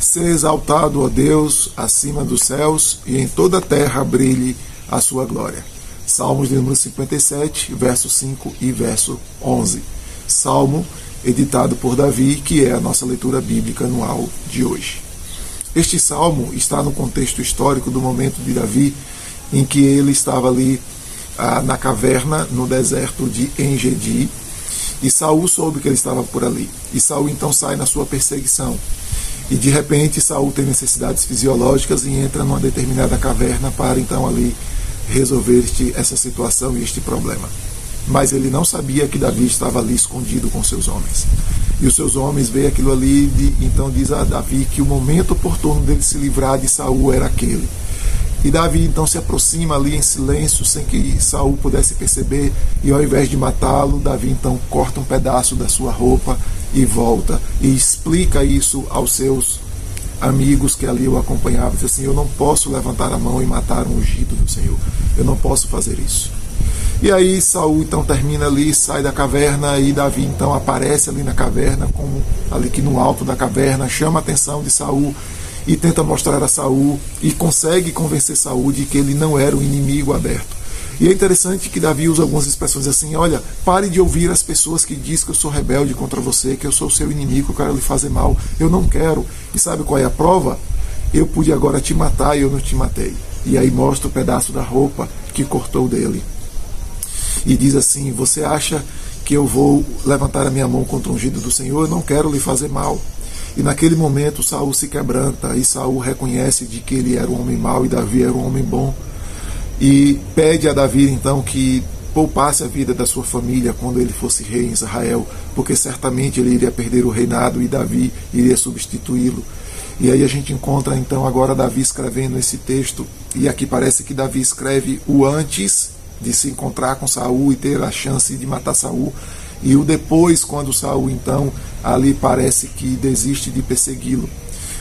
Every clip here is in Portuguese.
Ser exaltado, ó Deus, acima dos céus, e em toda a terra brilhe a sua glória. Salmos de número 57, verso 5 e verso 11. Salmo editado por Davi, que é a nossa leitura bíblica anual de hoje. Este salmo está no contexto histórico do momento de Davi, em que ele estava ali ah, na caverna, no deserto de Engedi, e Saul soube que ele estava por ali. E Saul então sai na sua perseguição. E de repente Saul tem necessidades fisiológicas e entra numa determinada caverna para então ali resolver este, essa situação e este problema. Mas ele não sabia que Davi estava ali escondido com seus homens. E os seus homens veem aquilo ali e então diz a Davi que o momento oportuno dele se livrar de Saul era aquele. E Davi então se aproxima ali em silêncio, sem que Saul pudesse perceber, e ao invés de matá-lo, Davi então corta um pedaço da sua roupa e volta e explica isso aos seus amigos que ali o acompanhavam, diz assim: "Eu não posso levantar a mão e matar um ungido do Senhor. Eu não posso fazer isso." E aí Saul então termina ali, sai da caverna e Davi então aparece ali na caverna, como ali que no alto da caverna, chama a atenção de Saul e tenta mostrar a Saul e consegue convencer Saul de que ele não era um inimigo aberto. E é interessante que Davi usa algumas expressões assim: olha, pare de ouvir as pessoas que dizem que eu sou rebelde contra você, que eu sou seu inimigo, que eu quero lhe fazer mal. Eu não quero. E sabe qual é a prova? Eu pude agora te matar e eu não te matei. E aí mostra o pedaço da roupa que cortou dele. E diz assim: Você acha que eu vou levantar a minha mão contra o ungido do Senhor? Eu não quero lhe fazer mal. E naquele momento Saul se quebranta e Saul reconhece de que ele era um homem mau e Davi era um homem bom. E pede a Davi então que poupasse a vida da sua família quando ele fosse rei em Israel, porque certamente ele iria perder o reinado e Davi iria substituí-lo. E aí a gente encontra então agora Davi escrevendo esse texto, e aqui parece que Davi escreve o antes de se encontrar com Saul e ter a chance de matar Saul, e o depois, quando Saul então ali parece que desiste de persegui-lo.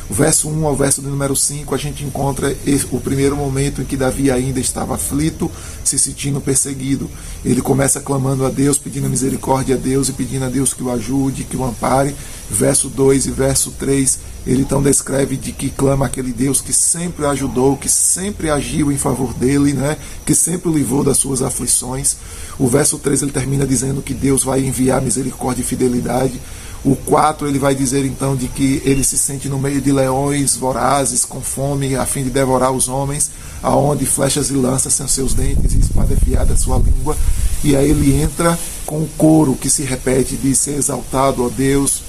O verso 1 ao verso de número 5, a gente encontra o primeiro momento em que Davi ainda estava aflito, se sentindo perseguido. Ele começa clamando a Deus, pedindo misericórdia a Deus e pedindo a Deus que o ajude, que o ampare. Verso 2 e verso 3, ele então descreve de que clama aquele Deus que sempre ajudou, que sempre agiu em favor dele, né? que sempre o livrou das suas aflições. O verso 3 ele termina dizendo que Deus vai enviar misericórdia e fidelidade. O 4 ele vai dizer então de que ele se sente no meio de leões vorazes com fome a fim de devorar os homens, aonde flechas e lanças são seus dentes e espada afiada sua língua. E aí ele entra com o coro que se repete de ser exaltado, ó Deus,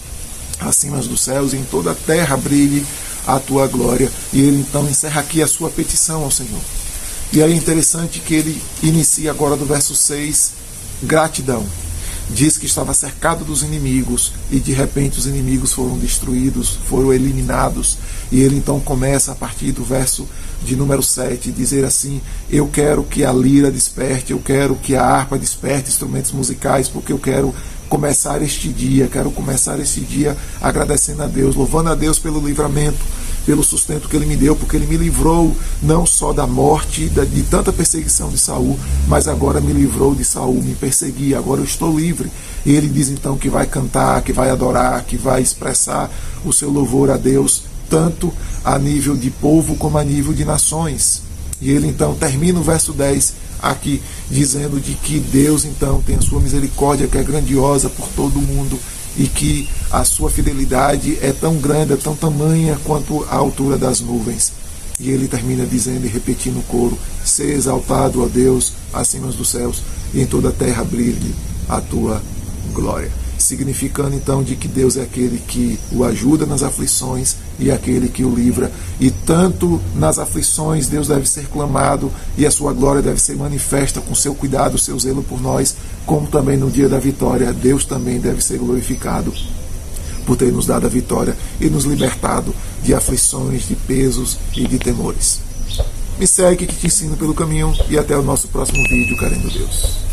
acima dos céus e em toda a terra brilhe a tua glória. E ele então encerra aqui a sua petição ao Senhor. E é interessante que ele inicia agora do verso 6, gratidão diz que estava cercado dos inimigos e de repente os inimigos foram destruídos, foram eliminados. E ele então começa a partir do verso de número 7 dizer assim: Eu quero que a lira desperte, eu quero que a harpa desperte instrumentos musicais, porque eu quero começar este dia, quero começar este dia agradecendo a Deus, louvando a Deus pelo livramento pelo sustento que ele me deu, porque ele me livrou não só da morte, de tanta perseguição de Saul, mas agora me livrou de Saul, me perseguia, agora eu estou livre. E ele diz então que vai cantar, que vai adorar, que vai expressar o seu louvor a Deus, tanto a nível de povo como a nível de nações. E ele então termina o verso 10 aqui dizendo de que Deus então tem a sua misericórdia que é grandiosa por todo o mundo e que a sua fidelidade é tão grande, é tão tamanha quanto a altura das nuvens. E ele termina dizendo e repetindo o coro: Ser exaltado, ó Deus, acima dos céus, e em toda a terra brilhe a tua glória significando então de que Deus é aquele que o ajuda nas aflições e aquele que o livra. E tanto nas aflições Deus deve ser clamado e a sua glória deve ser manifesta com seu cuidado, seu zelo por nós, como também no dia da vitória Deus também deve ser glorificado por ter nos dado a vitória e nos libertado de aflições, de pesos e de temores. Me segue que te ensino pelo caminho e até o nosso próximo vídeo, querendo Deus.